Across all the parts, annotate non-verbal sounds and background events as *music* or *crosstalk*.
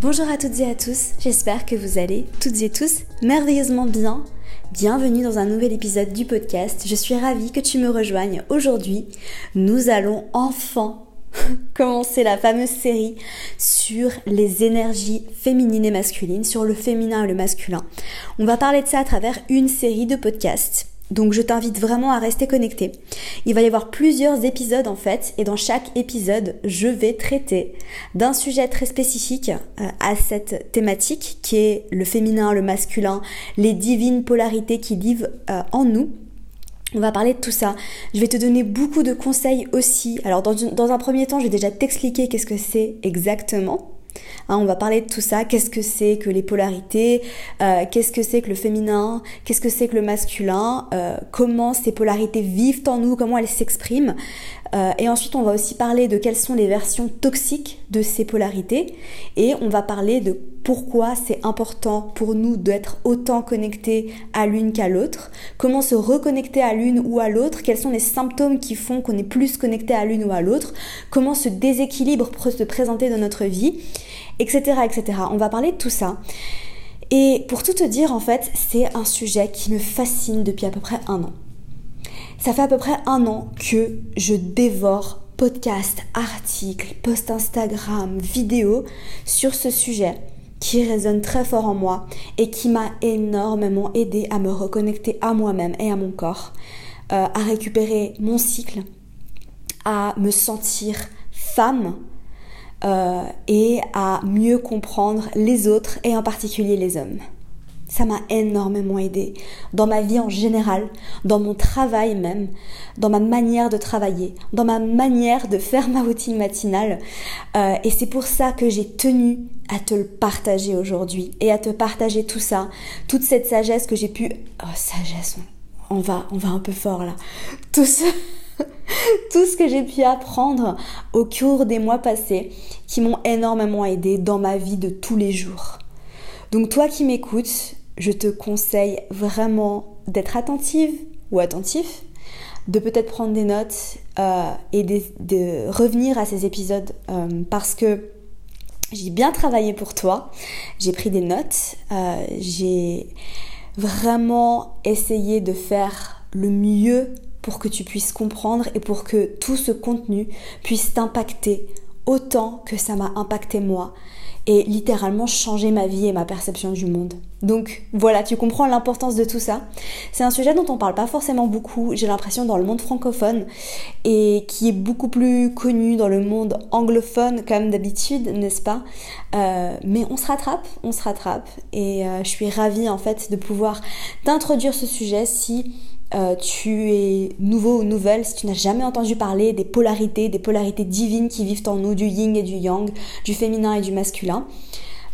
Bonjour à toutes et à tous, j'espère que vous allez toutes et tous merveilleusement bien. Bienvenue dans un nouvel épisode du podcast. Je suis ravie que tu me rejoignes aujourd'hui. Nous allons enfin *laughs* commencer la fameuse série sur les énergies féminines et masculines, sur le féminin et le masculin. On va parler de ça à travers une série de podcasts donc je t'invite vraiment à rester connecté. Il va y avoir plusieurs épisodes en fait et dans chaque épisode je vais traiter d'un sujet très spécifique euh, à cette thématique qui est le féminin, le masculin, les divines polarités qui vivent euh, en nous. On va parler de tout ça. Je vais te donner beaucoup de conseils aussi. Alors dans, dans un premier temps je vais déjà t'expliquer qu'est-ce que c'est exactement. Hein, on va parler de tout ça. Qu'est-ce que c'est que les polarités? Euh, Qu'est-ce que c'est que le féminin? Qu'est-ce que c'est que le masculin? Euh, Comment ces polarités vivent en nous? Comment elles s'expriment? Euh, et ensuite, on va aussi parler de quelles sont les versions toxiques de ces polarités. Et on va parler de pourquoi c'est important pour nous d'être autant connectés à l'une qu'à l'autre. Comment se reconnecter à l'une ou à l'autre. Quels sont les symptômes qui font qu'on est plus connecté à l'une ou à l'autre. Comment ce déséquilibre peut se présenter dans notre vie. Etc. etc. On va parler de tout ça. Et pour tout te dire, en fait, c'est un sujet qui me fascine depuis à peu près un an. Ça fait à peu près un an que je dévore podcasts, articles, posts Instagram, vidéos sur ce sujet qui résonne très fort en moi et qui m'a énormément aidé à me reconnecter à moi-même et à mon corps, euh, à récupérer mon cycle, à me sentir femme euh, et à mieux comprendre les autres et en particulier les hommes. Ça m'a énormément aidé dans ma vie en général, dans mon travail même, dans ma manière de travailler, dans ma manière de faire ma routine matinale. Euh, et c'est pour ça que j'ai tenu à te le partager aujourd'hui et à te partager tout ça, toute cette sagesse que j'ai pu... Oh, sagesse, on va, on va un peu fort là. Tout *laughs* tout ce que j'ai pu apprendre au cours des mois passés qui m'ont énormément aidé dans ma vie de tous les jours. Donc toi qui m'écoutes, je te conseille vraiment d'être attentive ou attentif, de peut-être prendre des notes euh, et de, revenir à ces épisodes euh, parce que j'ai bien travaillé pour toi, j'ai pris des notes, euh, j'ai vraiment essayé de faire le mieux pour que tu puisses comprendre et pour que tout ce contenu puisse t'impacter autant que ça m'a impacté moi et littéralement changer ma vie et ma perception du monde. Donc voilà, tu comprends l'importance de tout ça. C'est un sujet dont on parle pas forcément beaucoup, j'ai l'impression, dans le monde francophone et qui est beaucoup plus connu dans le monde anglophone comme d'habitude, n'est-ce pas? Euh, Mais on se rattrape, on se rattrape et euh, je suis ravie en fait de pouvoir t'introduire ce sujet si euh, tu es nouveau ou nouvelle, si tu n'as jamais entendu parler des polarités, des polarités divines qui vivent en nous, du yin et du yang, du féminin et du masculin.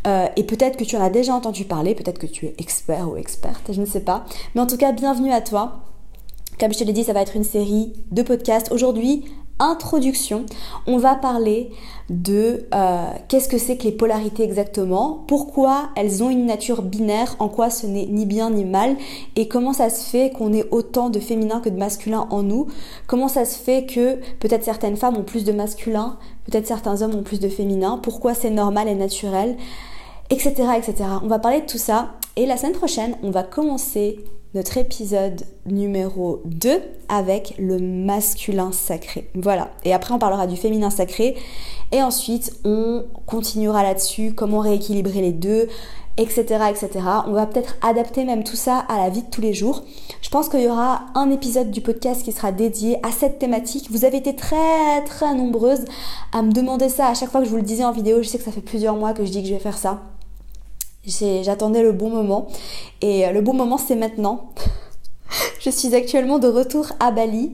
Euh, et peut-être que tu en as déjà entendu parler, peut-être que tu es expert ou experte, je ne sais pas. Mais en tout cas, bienvenue à toi. Comme je te l'ai dit, ça va être une série de podcasts. Aujourd'hui, introduction, on va parler de euh, qu'est-ce que c'est que les polarités exactement, pourquoi elles ont une nature binaire, en quoi ce n'est ni bien ni mal, et comment ça se fait qu'on ait autant de féminin que de masculin en nous, comment ça se fait que peut-être certaines femmes ont plus de masculin, peut-être certains hommes ont plus de féminin, pourquoi c'est normal et naturel, etc., etc. On va parler de tout ça, et la semaine prochaine, on va commencer notre épisode numéro 2 avec le masculin sacré. Voilà. Et après, on parlera du féminin sacré. Et ensuite, on continuera là-dessus, comment rééquilibrer les deux, etc. etc. On va peut-être adapter même tout ça à la vie de tous les jours. Je pense qu'il y aura un épisode du podcast qui sera dédié à cette thématique. Vous avez été très très nombreuses à me demander ça à chaque fois que je vous le disais en vidéo. Je sais que ça fait plusieurs mois que je dis que je vais faire ça. J'attendais le bon moment et euh, le bon moment c'est maintenant. *laughs* je suis actuellement de retour à Bali.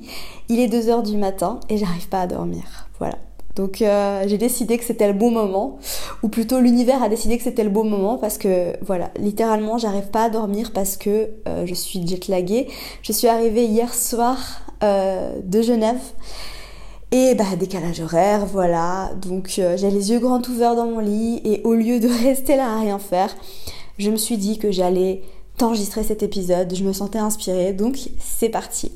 Il est 2h du matin et j'arrive pas à dormir. Voilà. Donc euh, j'ai décidé que c'était le bon moment, ou plutôt l'univers a décidé que c'était le bon moment parce que voilà, littéralement j'arrive pas à dormir parce que euh, je suis jetlaguée. Je suis arrivée hier soir de Genève et bah décalage horaire, voilà. Donc j'ai les yeux grands ouverts dans mon lit et au lieu de *laughs* rester là à rien faire, je me suis dit que j'allais t'enregistrer cet épisode. Je me sentais inspirée, donc c'est parti.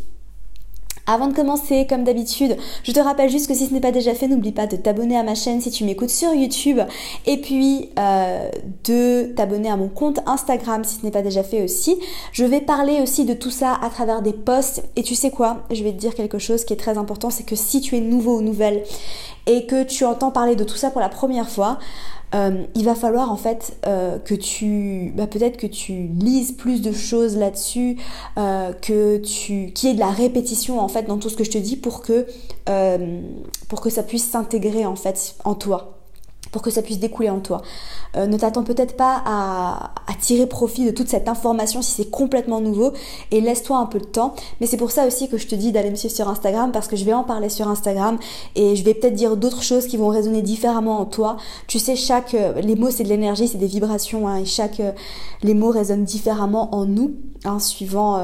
Avant de commencer, comme d'habitude, je te rappelle juste que si ce n'est pas déjà fait, n'oublie pas de t'abonner à ma chaîne si tu m'écoutes sur YouTube. Et puis euh, de t'abonner à mon compte Instagram si ce n'est pas déjà fait aussi. Je vais parler aussi de tout ça à travers des posts. Et tu sais quoi, je vais te dire quelque chose qui est très important, c'est que si tu es nouveau ou nouvelle et que tu entends parler de tout ça pour la première fois, euh, il va falloir en fait euh, que tu, bah, peut-être que tu lises plus de choses là-dessus, euh, que tu, qu'il y ait de la répétition en fait dans tout ce que je te dis pour que, pour que ça puisse s'intégrer en fait en toi pour que ça puisse découler en toi. Euh, ne t'attends peut-être pas à, tirer profit de toute cette information si c'est complètement nouveau et laisse-toi un peu de temps. Mais c'est pour ça aussi que je te dis d'aller me suivre sur Instagram parce que je vais en parler sur Instagram et je vais peut-être dire d'autres choses qui vont résonner différemment en toi. Tu sais, chaque euh, les mots c'est de l'énergie, c'est des vibrations hein, et chaque euh, les mots résonnent différemment en nous. Hein, suivant,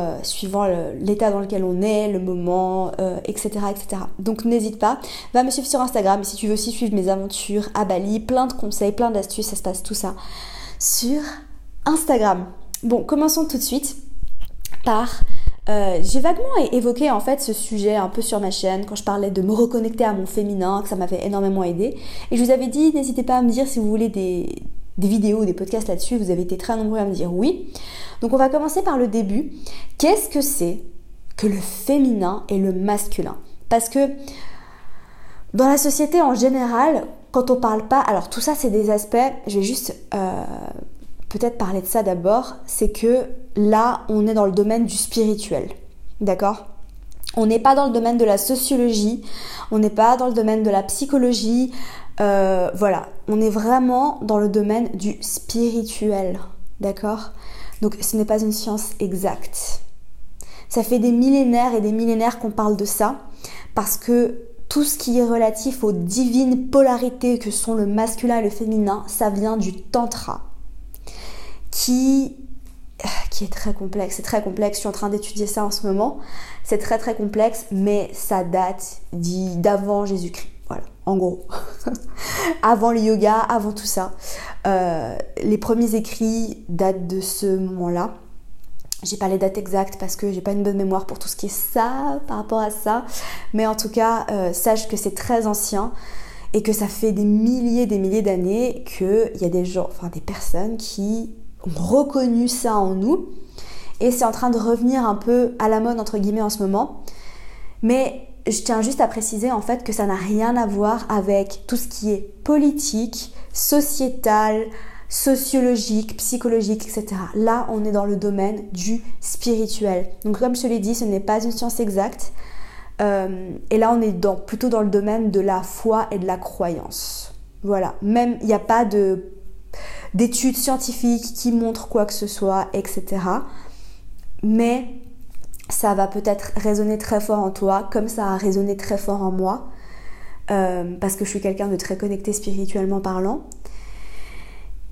l'état dans lequel on est, le moment, etc., etc. Donc n'hésite pas, va me suivre sur Instagram et si tu veux aussi suivre mes aventures à Bali, plein de conseils, plein d'astuces, ça se passe tout ça sur Instagram. Bon, commençons tout de suite par... Euh, j'ai vaguement évoqué en fait ce sujet un peu sur ma chaîne quand je parlais de me reconnecter à mon féminin, que ça m'avait énormément aidé. Et je vous avais dit, n'hésitez pas à me dire si vous voulez des, des vidéos, des podcasts là-dessus. Vous avez été très nombreux à me dire oui. Donc on va commencer par le début. Qu'est-ce que c'est que le féminin et le masculin? Parce que dans la société en général, quand on parle pas, alors tout ça c'est des aspects, je vais juste euh, peut-être parler de ça d'abord, c'est que là on est dans le domaine du spirituel, d'accord? On n'est pas dans le domaine de la sociologie, on n'est pas dans le domaine de la psychologie, euh, voilà, on est vraiment dans le domaine du spirituel, d'accord? Donc ce n'est pas une science exacte. Ça fait des millénaires et des millénaires qu'on parle de ça parce que tout ce qui est relatif aux divines polarités que sont le masculin et le féminin, ça vient du tantra, qui, qui est très complexe. C'est très complexe, je suis en train d'étudier ça en ce moment. C'est très très complexe, mais ça date d'avant Jésus-Christ. Voilà, en gros. *laughs* avant le yoga, avant tout ça. Euh, les premiers écrits datent de ce moment-là. J'ai pas les dates exactes parce que j'ai pas une bonne mémoire pour tout ce qui est ça par rapport à ça. Mais en tout cas, euh, sache que c'est très ancien et que ça fait des milliers des milliers d'années qu'il y a des gens, enfin des personnes qui ont reconnu ça en nous. Et c'est en train de revenir un peu à la mode entre guillemets en ce moment. Mais je tiens juste à préciser en fait que ça n'a rien à voir avec tout ce qui est politique, sociétal, sociologique, psychologique, etc. Là, on est dans le domaine du spirituel. Donc comme je l'ai dit, ce n'est pas une science exacte. Euh, et là, on est dans, plutôt dans le domaine de la foi et de la croyance. Voilà. Même, il n'y a pas de d'études scientifiques qui montrent quoi que ce soit, etc. Mais ça va peut-être résonner très fort en toi, comme ça a résonné très fort en moi, euh, parce que je suis quelqu'un de très connecté spirituellement parlant.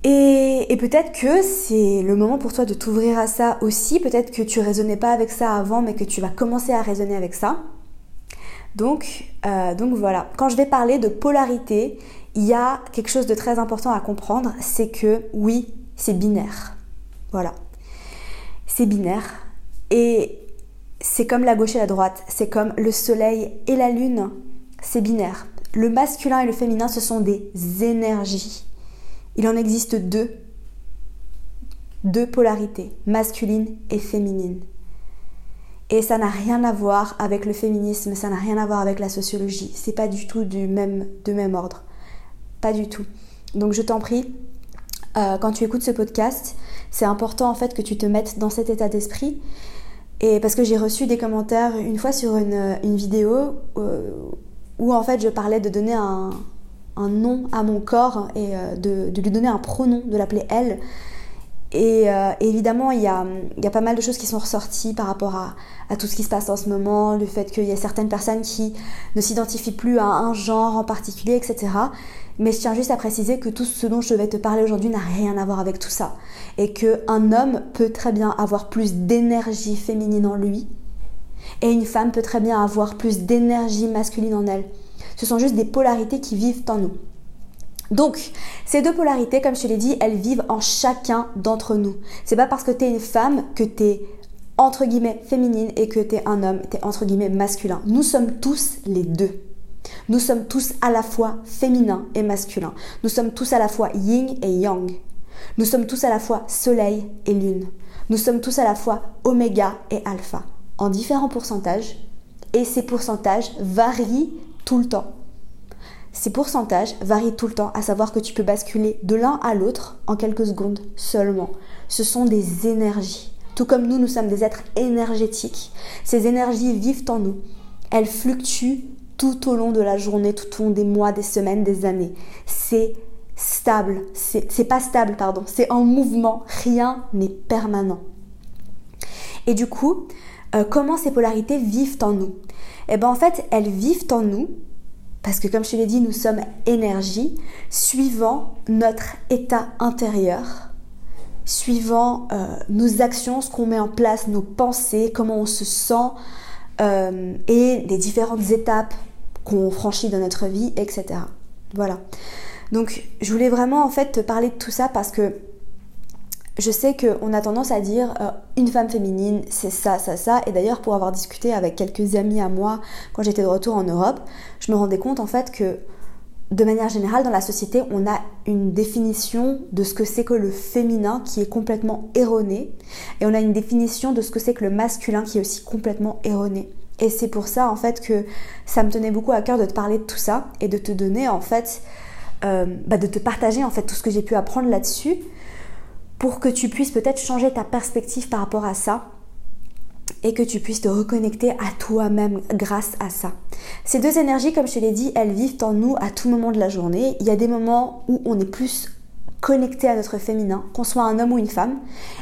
Et, peut-être que c'est le moment pour toi de t'ouvrir à ça aussi. Peut-être que tu raisonnais pas avec ça avant, mais que tu vas commencer à raisonner avec ça. Donc, euh, donc voilà. Quand je vais parler de polarité, il y a quelque chose de très important à comprendre, c'est que oui, c'est binaire. Voilà. C'est binaire. Et c'est comme la gauche et la droite. C'est comme le soleil et la lune. C'est binaire. Le masculin et le féminin, ce sont des énergies. Il en existe deux. Deux polarités, masculine et féminine. Et ça n'a rien à voir avec le féminisme, ça n'a rien à voir avec la sociologie. C'est pas du tout du même, de même ordre. Pas du tout. Donc je t'en prie, euh, quand tu écoutes ce podcast, c'est important en fait que tu te mettes dans cet état d'esprit. Et parce que j'ai reçu des commentaires une fois sur une, vidéo euh, où en fait je parlais de donner un, un nom à mon corps et euh, de, lui donner un pronom, de l'appeler elle. Et euh, évidemment, il y, a, pas mal de choses qui sont ressorties par rapport à, tout ce qui se passe en ce moment, le fait qu'il y a certaines personnes qui ne s'identifient plus à un genre en particulier, etc. Mais je tiens juste à préciser que tout ce dont je vais te parler aujourd'hui n'a rien à voir avec tout ça. Et qu'un homme peut très bien avoir plus d'énergie féminine en lui, et une femme peut très bien avoir plus d'énergie masculine en elle. Ce sont juste des polarités qui vivent en nous. Donc, ces deux polarités, comme je te l'ai dit, elles vivent en chacun d'entre nous. C'est pas parce que tu es une femme que tu es entre guillemets féminine et que tu es un homme, tu es entre guillemets masculin. Nous sommes tous les deux. Nous sommes tous à la fois féminin et masculin. Nous sommes tous à la fois yin et yang. Nous sommes tous à la fois soleil et lune. Nous sommes tous à la fois oméga et alpha, en différents pourcentages. Et ces pourcentages varient tout le temps. Ces pourcentages varient tout le temps, à savoir que tu peux basculer de l'un à l'autre en quelques secondes seulement. Ce sont des énergies. Tout comme nous, nous sommes des êtres énergétiques. Ces énergies vivent en nous. Elles fluctuent tout au long de la journée, tout au long des mois, des semaines, des années. C'est stable. C'est pas stable, pardon. C'est en mouvement. Rien n'est permanent. Et du coup, euh, comment ces polarités vivent en nous Eh bien, en fait, elles vivent en nous parce que comme je te l'ai dit, nous sommes énergie suivant notre état intérieur, suivant euh, nos actions, ce qu'on met en place, nos pensées, comment on se sent euh, et les différentes étapes qu'on franchit dans notre vie, etc. Voilà. Donc je voulais vraiment en fait te parler de tout ça parce que je sais qu'on a tendance à dire euh, une femme féminine, c'est ça, ça, ça. Et d'ailleurs, pour avoir discuté avec quelques amis à moi quand j'étais de retour en Europe, je me rendais compte en fait que de manière générale, dans la société, on a une définition de ce que c'est que le féminin qui est complètement erronée. Et on a une définition de ce que c'est que le masculin qui est aussi complètement erronée. Et c'est pour ça en fait que ça me tenait beaucoup à cœur de te parler de tout ça et de te donner en fait, euh, bah, de te partager en fait tout ce que j'ai pu apprendre là-dessus pour que tu puisses peut-être changer ta perspective par rapport à ça et que tu puisses te reconnecter à toi-même grâce à ça. Ces deux énergies, comme je te l'ai dit, elles vivent en nous à tout moment de la journée. Il y a des moments où on est plus connecté à notre féminin, qu'on soit un homme ou une femme,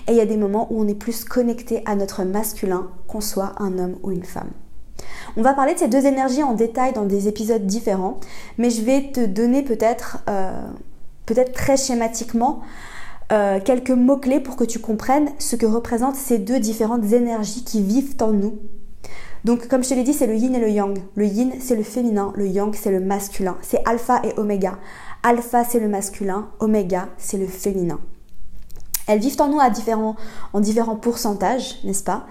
et il y a des moments où on est plus connecté à notre masculin, qu'on soit un homme ou une femme. On va parler de ces deux énergies en détail dans des épisodes différents, mais je vais te donner peut-être, euh, peut-être très schématiquement, euh, quelques mots-clés pour que tu comprennes ce que représentent ces deux différentes énergies qui vivent en nous. Donc comme je te l'ai dit, c'est le yin et le yang. Le yin, c'est le féminin, le yang, c'est le masculin. C'est alpha et oméga. Alpha, c'est le masculin, oméga, c'est le féminin. Elles vivent en nous à différents, en différents pourcentages, n'est-ce pas?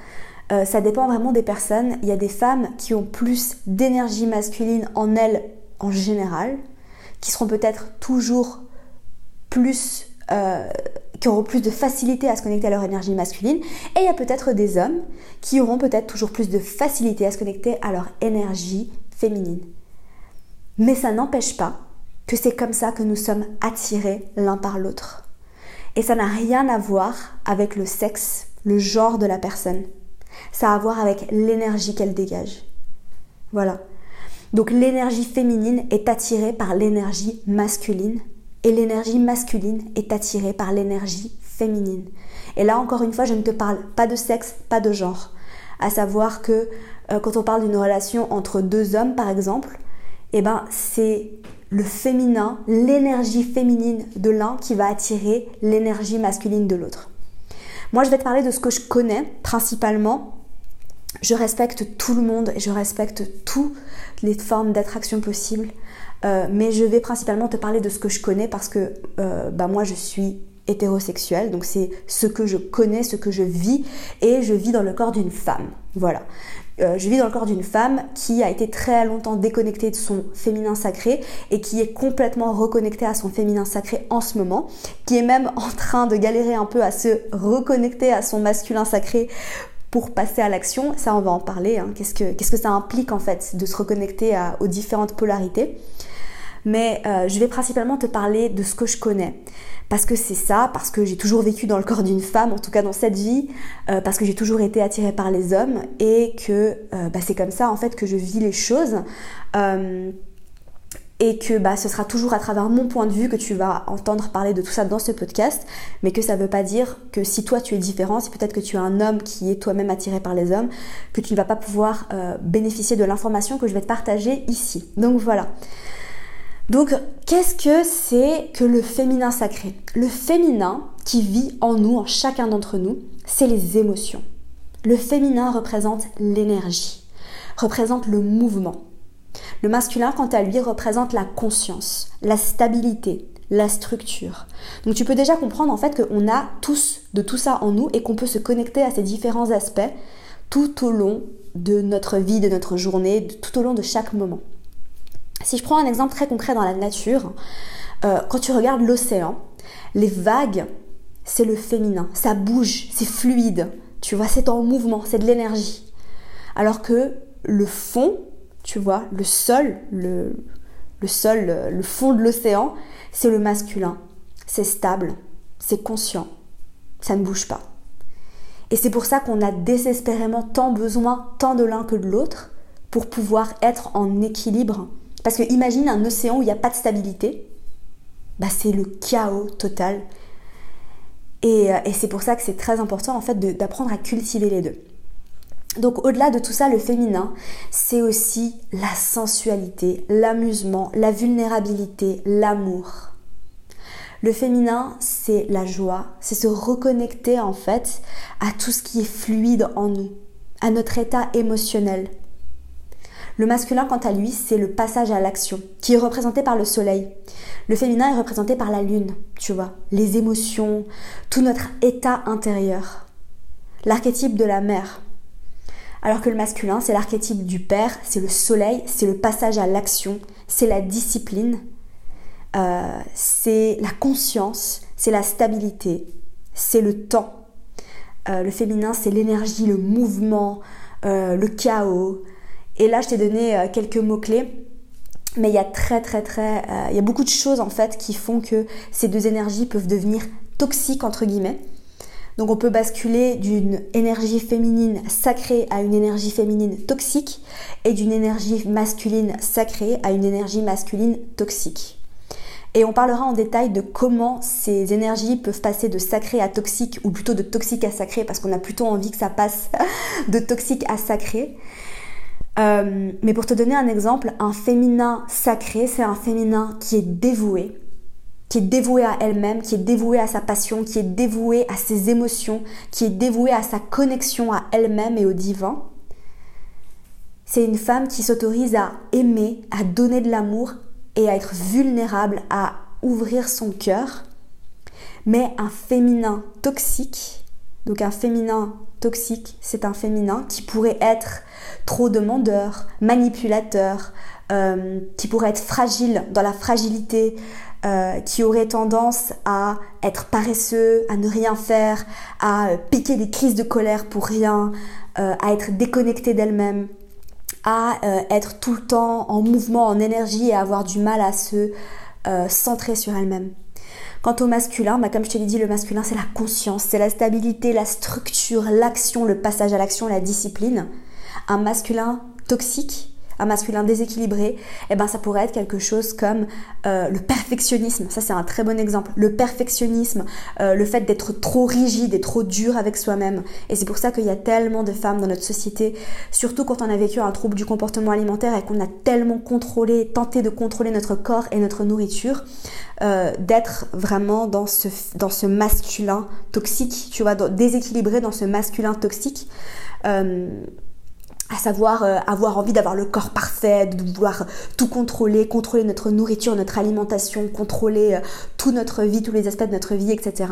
Euh, Ça dépend vraiment des personnes. Il y a des femmes qui ont plus d'énergie masculine en elles en général, qui seront peut-être toujours plus euh, qui auront plus de facilité à se connecter à leur énergie masculine. Et il y a peut-être des hommes qui auront peut-être toujours plus de facilité à se connecter à leur énergie féminine. Mais ça n'empêche pas que c'est comme ça que nous sommes attirés l'un par l'autre. Et ça n'a rien à voir avec le sexe, le genre de la personne. Ça a à voir avec l'énergie qu'elle dégage. Voilà. Donc l'énergie féminine est attirée par l'énergie masculine et l'énergie masculine est attirée par l'énergie féminine. Et là, encore une fois, je ne te parle pas de sexe, pas de genre. À savoir que euh, quand on parle d'une relation entre deux hommes, par exemple, eh ben, c'est le féminin, l'énergie féminine de l'un qui va attirer l'énergie masculine de l'autre. Moi, je vais te parler de ce que je connais principalement. Je respecte tout le monde et je respecte toutes les formes d'attraction possibles. Euh, mais je vais principalement te parler de ce que je connais parce que euh, bah, moi je suis hétérosexuelle, donc c'est ce que je connais, ce que je vis, et je vis dans le corps d'une femme. Voilà. Euh, je vis dans le corps d'une femme qui a été très longtemps déconnectée de son féminin sacré et qui est complètement reconnectée à son féminin sacré en ce moment, qui est même en train de galérer un peu à se reconnecter à son masculin sacré pour passer à l'action. Ça, on va en parler. Hein. Qu'est-ce, que, ça implique en fait de se reconnecter aux différentes polarités mais euh, je vais principalement te parler de ce que je connais. Parce que c'est ça, parce que j'ai toujours vécu dans le corps d'une femme, en tout cas dans cette vie, euh, parce que j'ai toujours été attirée par les hommes et que euh, bah, c'est comme ça en fait que je vis les choses. Et que bah, ce sera toujours à travers mon point de vue que tu vas entendre parler de tout ça dans ce podcast, mais que ça ne veut pas dire que si toi tu es différent, si peut-être que tu es un homme qui est toi-même attiré par les hommes, que tu ne vas pas pouvoir euh, bénéficier de l'information que je vais te partager ici. Donc voilà. Donc qu'est-ce que c'est que le féminin sacré? Le féminin qui vit en nous, en chacun d'entre nous, c'est les émotions. Le féminin représente l'énergie, représente le mouvement. Le masculin, quant à lui, représente la conscience, la stabilité, la structure. Donc tu peux déjà comprendre en fait qu'on a tous de tout ça en nous et qu'on peut se connecter à ces différents aspects tout au long de notre vie, de notre journée, tout au long de chaque moment. Si je prends un exemple très concret dans la nature, euh, quand tu regardes l'océan, les vagues, c'est le féminin, ça bouge, c'est fluide, tu vois, c'est en mouvement, c'est de l'énergie. Alors que le fond, tu vois, le sol, le, fond de l'océan, c'est le masculin. C'est stable, c'est conscient, ça ne bouge pas. Et c'est pour ça qu'on a désespérément tant besoin, tant de l'un que de l'autre, pour pouvoir être en équilibre. Parce que imagine un océan où il n'y a pas de stabilité, bah c'est le chaos total. Et, et c'est pour ça que c'est très important en fait d'apprendre à cultiver les deux. Donc au-delà de tout ça, le féminin, c'est aussi la sensualité, l'amusement, la vulnérabilité, l'amour. Le féminin, c'est la joie, c'est se reconnecter en fait à tout ce qui est fluide en nous, à notre état émotionnel. Le masculin, quant à lui, c'est le passage à l'action, qui est représenté par le soleil. Le féminin est représenté par la lune, tu vois, les émotions, tout notre état intérieur. L'archétype de la mère, alors que le masculin, c'est l'archétype du père, c'est le soleil, c'est le passage à l'action, c'est la discipline, euh, c'est la conscience, c'est la stabilité, c'est le temps. Euh, le féminin, c'est l'énergie, le mouvement, euh, le chaos. Et là, je t'ai donné quelques mots-clés. Mais il y a il y a beaucoup de choses en fait qui font que ces deux énergies peuvent devenir toxiques entre guillemets. Donc on peut basculer d'une énergie féminine sacrée à une énergie féminine toxique et d'une énergie masculine sacrée à une énergie masculine toxique. Et on parlera en détail de comment ces énergies peuvent passer de sacré à toxique, ou plutôt de toxique à sacré, parce qu'on a plutôt envie que ça passe *laughs* de toxique à sacré. Euh, mais pour te donner un exemple, un féminin sacré, c'est un féminin qui est dévoué, qui est dévouée à elle-même, qui est dévouée à sa passion, qui est dévouée à ses émotions, qui est dévouée à sa connexion à elle-même et au divin. C'est une femme qui s'autorise à aimer, à donner de l'amour et à être vulnérable, à ouvrir son cœur. Mais un féminin toxique, donc un féminin toxique, c'est un féminin qui pourrait être trop demandeur, manipulateur, euh, qui pourrait être fragile dans la fragilité, euh, qui aurait tendance à être paresseux, à ne rien faire, à piquer des crises de colère pour rien, euh, à être déconnecté d'elle-même, à euh, être tout le temps en mouvement, en énergie et avoir du mal à se centrer sur elle-même. Quant au masculin, bah, comme je te l'ai dit, le masculin c'est la conscience, c'est la stabilité, la structure, l'action, le passage à l'action, la discipline. Un masculin toxique, un masculin déséquilibré, eh ben ça pourrait être quelque chose comme euh, le perfectionnisme. Ça c'est un très bon exemple. Le perfectionnisme, euh, le fait d'être trop rigide et trop dur avec soi-même. Et c'est pour ça qu'il y a tellement de femmes dans notre société, surtout quand on a vécu un trouble du comportement alimentaire et qu'on a tellement contrôlé, tenté de contrôler notre corps et notre nourriture, euh, d'être vraiment dans ce, dans ce masculin toxique, tu vois, déséquilibré dans ce masculin toxique à savoir euh, avoir envie d'avoir le corps parfait, de vouloir tout contrôler, contrôler notre nourriture, notre alimentation, contrôler euh, toute notre vie, tous les aspects de notre vie, etc.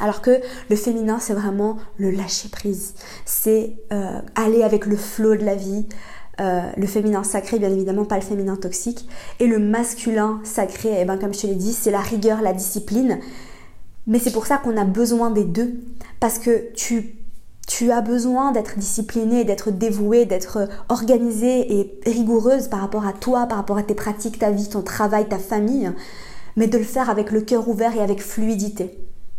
Alors que le féminin, c'est vraiment le lâcher prise, c'est euh, aller avec le flot de la vie. le féminin sacré, bien évidemment, pas le féminin toxique. Et le masculin sacré, eh ben, comme je te l'ai dit, c'est la rigueur, la discipline. Mais c'est pour ça qu'on a besoin des deux. Parce que tu tu as besoin d'être disciplinée, d'être dévouée, d'être organisée et rigoureuse par rapport à toi, par rapport à tes pratiques, ta vie, ton travail, ta famille, mais de le faire avec le cœur ouvert et avec fluidité.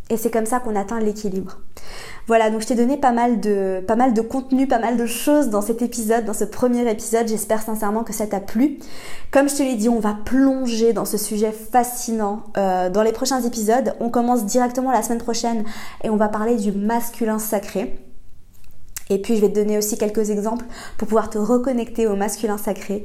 Et c'est comme ça qu'on atteint l'équilibre. Voilà, donc je t'ai donné pas mal de pas mal de contenu, pas mal de choses dans cet épisode, dans ce premier épisode. J'espère sincèrement que ça t'a plu. Comme je te l'ai dit, on va plonger dans ce sujet fascinant euh, dans les prochains épisodes. On commence directement la semaine prochaine et on va parler du masculin sacré. Et puis je vais te donner aussi quelques exemples pour pouvoir te reconnecter au masculin sacré.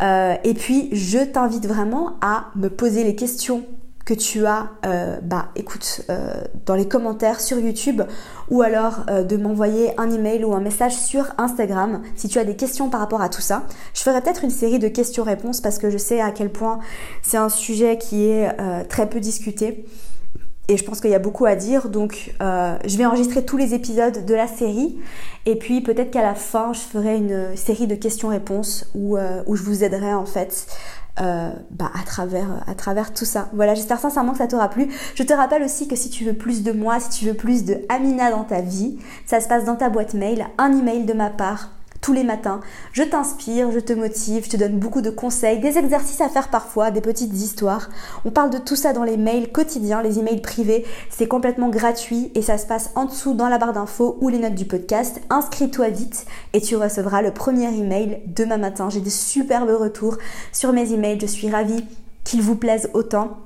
Euh, et puis je t'invite vraiment à me poser les questions que tu as, euh, bah écoute, euh, dans les commentaires sur YouTube ou alors de m'envoyer un email ou un message sur Instagram si tu as des questions par rapport à tout ça. Je ferai peut-être une série de questions-réponses parce que je sais à quel point c'est un sujet qui est très peu discuté et je pense qu'il y a beaucoup à dire. Donc, euh, je vais enregistrer tous les épisodes de la série. Et puis, peut-être qu'à la fin, je ferai une série de questions-réponses où, euh, je vous aiderai en fait euh, bah, à, travers, à travers tout ça. Voilà, j'espère sincèrement que ça t'aura plu. Je te rappelle aussi que si tu veux plus de moi, si tu veux plus de Amina dans ta vie, ça se passe dans ta boîte mail, un email de ma part tous les matins. Je t'inspire, je te motive, je te donne beaucoup de conseils, des exercices à faire parfois, des petites histoires. On parle de tout ça dans les mails quotidiens, les emails privés. C'est complètement gratuit et ça se passe en dessous dans la barre d'infos ou les notes du podcast. Inscris-toi vite et tu recevras le premier email demain matin. J'ai des superbes retours sur mes emails. Je suis ravie qu'ils vous plaisent autant.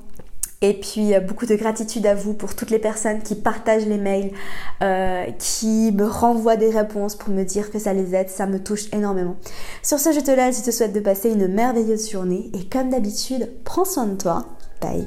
Et puis beaucoup de gratitude à vous pour toutes les personnes qui partagent les mails, euh, qui me renvoient des réponses pour me dire que ça les aide, ça me touche énormément. Sur ce, je te laisse, je te souhaite de passer une merveilleuse journée et comme d'habitude, prends soin de toi. Bye.